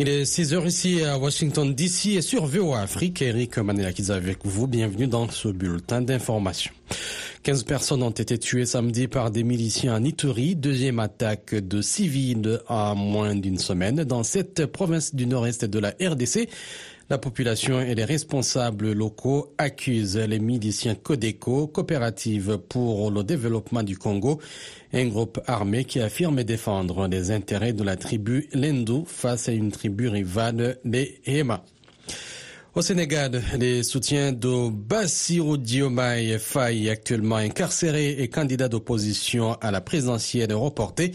Il est 6h ici à Washington DC et sur VOA Afrique. Eric Manelakiz avec vous. Bienvenue dans ce bulletin d'information. 15 personnes ont été tuées samedi par des miliciens en Ituri. Deuxième attaque de civils en moins d'une semaine dans cette province du nord-est de la RDC. La population et les responsables locaux accusent les miliciens Codeco, coopérative pour le développement du Congo, un groupe armé qui affirme défendre les intérêts de la tribu Lendu face à une tribu rivale, les Hema. Au Sénégal, les soutiens de Bassirou Diomaye Faye, actuellement incarcéré et candidat d'opposition à la présidentielle reportée,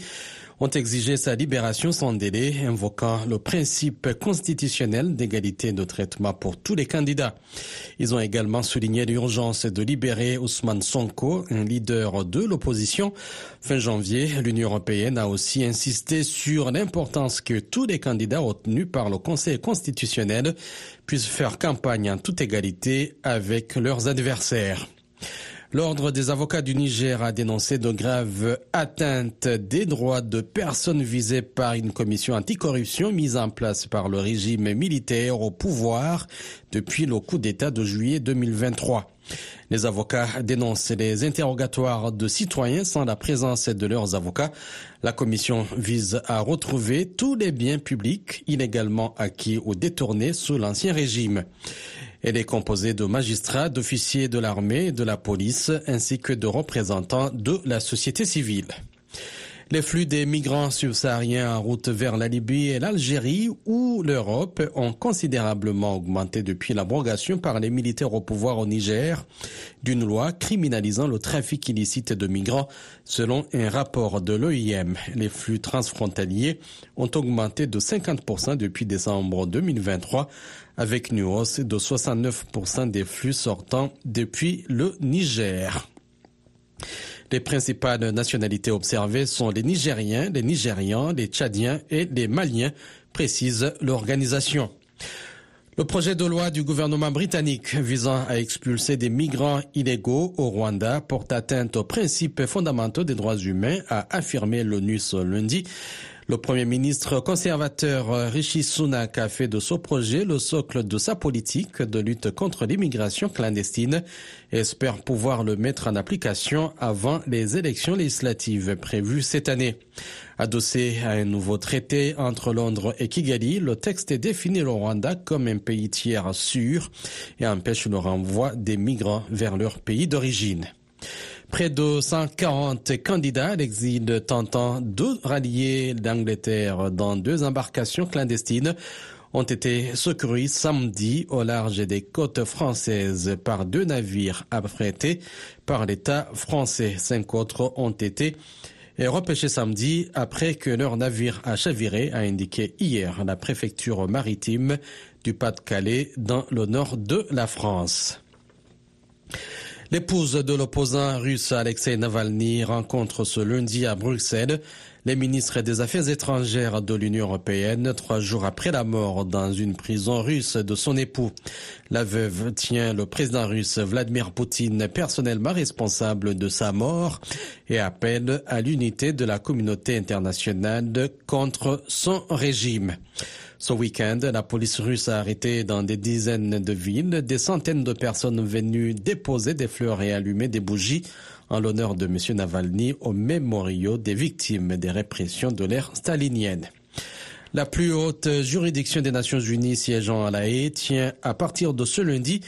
ont exigé sa libération sans délai, invoquant le principe constitutionnel d'égalité de traitement pour tous les candidats. Ils ont également souligné l'urgence de libérer Ousmane Sonko, un leader de l'opposition. Fin janvier, l'Union européenne a aussi insisté sur l'importance que tous les candidats retenus par le Conseil constitutionnel puissent faire campagne en toute égalité avec leurs adversaires. L'Ordre des avocats du Niger a dénoncé de graves atteintes des droits de personnes visées par une commission anticorruption mise en place par le régime militaire au pouvoir depuis le coup d'État de juillet 2023. Les avocats dénoncent les interrogatoires de citoyens sans la présence de leurs avocats. La commission vise à retrouver tous les biens publics illégalement acquis ou détournés sous l'ancien régime. Elle est composée de magistrats, d'officiers de l'armée de la police, ainsi que de représentants de la société civile. Les flux des migrants subsahariens en route vers la Libye et l'Algérie ou l'Europe ont considérablement augmenté depuis l'abrogation par les militaires au pouvoir au Niger d'une loi criminalisant le trafic illicite de migrants selon un rapport de l'OIM. Les flux transfrontaliers ont augmenté de 50% depuis décembre 2023 avec une hausse de 69% des flux sortant depuis le Niger. Les principales nationalités observées sont les Nigériens, les Nigérians, les Tchadiens et les Maliens, précise l'organisation. Le projet de loi du gouvernement britannique visant à expulser des migrants illégaux au Rwanda porte atteinte aux principes fondamentaux des droits humains, a affirmé l'ONU ce lundi. Le Premier ministre conservateur Rishi Sunak a fait de ce projet le socle de sa politique de lutte contre l'immigration clandestine et espère pouvoir le mettre en application avant les élections législatives prévues cette année. Adossé à un nouveau traité entre Londres et Kigali, le texte définit le Rwanda comme un pays tiers sûr et empêche le renvoi des migrants vers leur pays d'origine. Près de 140 candidats à l'exil tentant de rallier l'Angleterre dans deux embarcations clandestines ont été secourus samedi au large des côtes françaises par deux navires affrétés par l'État français. Cinq autres ont été repêchés samedi après que leur navire a chaviré, a indiqué hier la préfecture maritime du Pas-de-Calais dans le nord de la France. L'épouse de l'opposant russe Alexei Navalny rencontre ce lundi à Bruxelles les ministres des Affaires étrangères de l'Union européenne trois jours après la mort dans une prison russe de son époux. La veuve tient le président russe Vladimir Poutine personnellement responsable de sa mort et appelle à l'unité de la communauté internationale contre son régime. Ce week-end, la police russe a arrêté dans des dizaines de villes des centaines de personnes venues déposer des fleurs et allumer des bougies en l'honneur de M. Navalny au mémoriaux des victimes des répressions de l'ère stalinienne. La plus haute juridiction des Nations Unies siégeant à La Haye tient à partir de ce lundi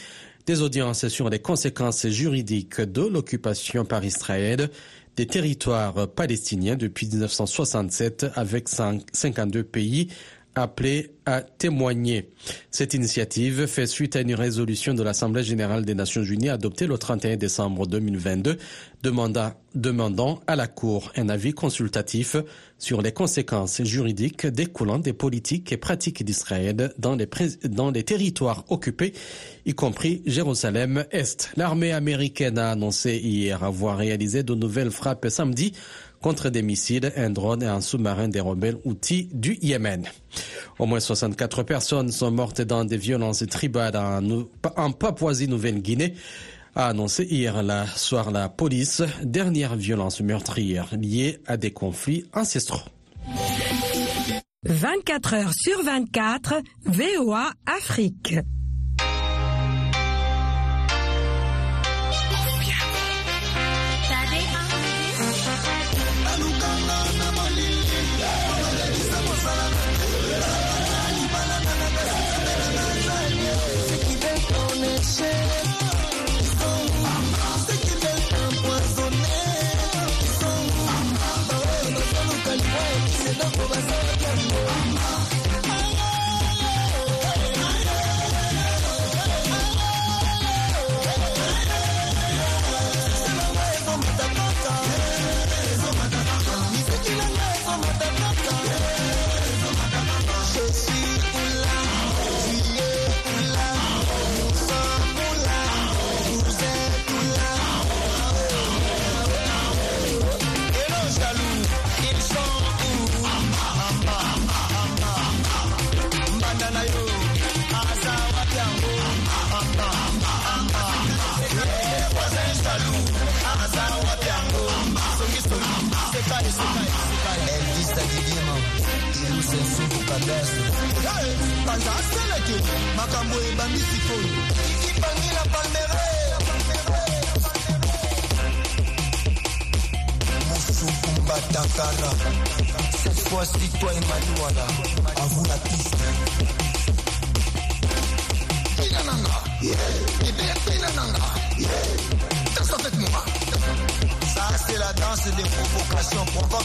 des audiences sur les conséquences juridiques de l'occupation par Israël des territoires palestiniens depuis 1967 avec 52 pays appelé à témoigner. Cette initiative fait suite à une résolution de l'Assemblée générale des Nations unies adoptée le 31 décembre 2022 demandant, à la Cour un avis consultatif sur les conséquences juridiques découlant des politiques et pratiques d'Israël dans les, dans les territoires occupés, y compris Jérusalem-Est. L'armée américaine a annoncé hier avoir réalisé de nouvelles frappes samedi contre des missiles, un drone et un sous-marin des rebelles outils du Yémen. Au moins 64 personnes sont mortes dans des violences tribales en, en Papouasie-Nouvelle-Guinée a annoncé hier la soir la police, dernière violence meurtrière liée à des conflits ancestraux. 24 heures sur 24, VOA Afrique. elvisa didimo iruse nsuku kadasi panza aseleke makambo ebandisi koyo ikipangi na pandere mosuku mbatakana cette fois-ci toi emaniwala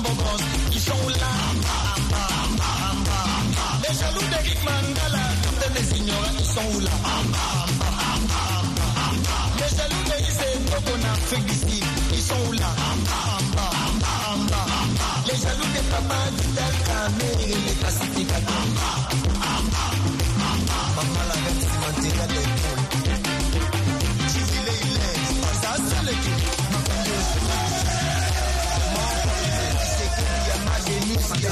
Bobos, ils sont là. Les jaloux d'Eric Mangala, de les ignorants, ils sont là Les jaloux d'Elysée Togo en Afrique du Sud, ils sont là Les jaloux des papas Vidal Kamé et les pacificateurs. Maman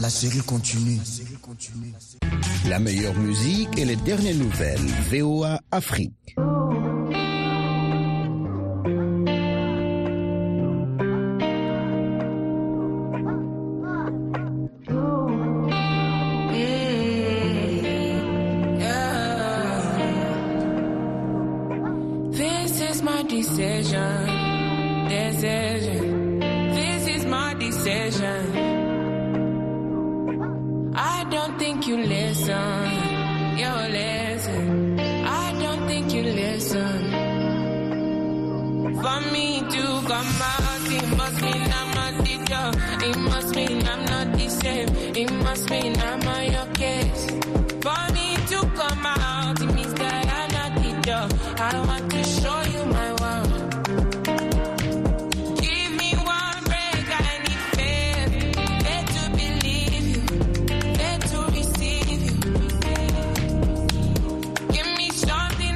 La série continue. La meilleure musique et les dernières nouvelles. VOA Afrique. This is my decision. Decision. This is my decision. me now.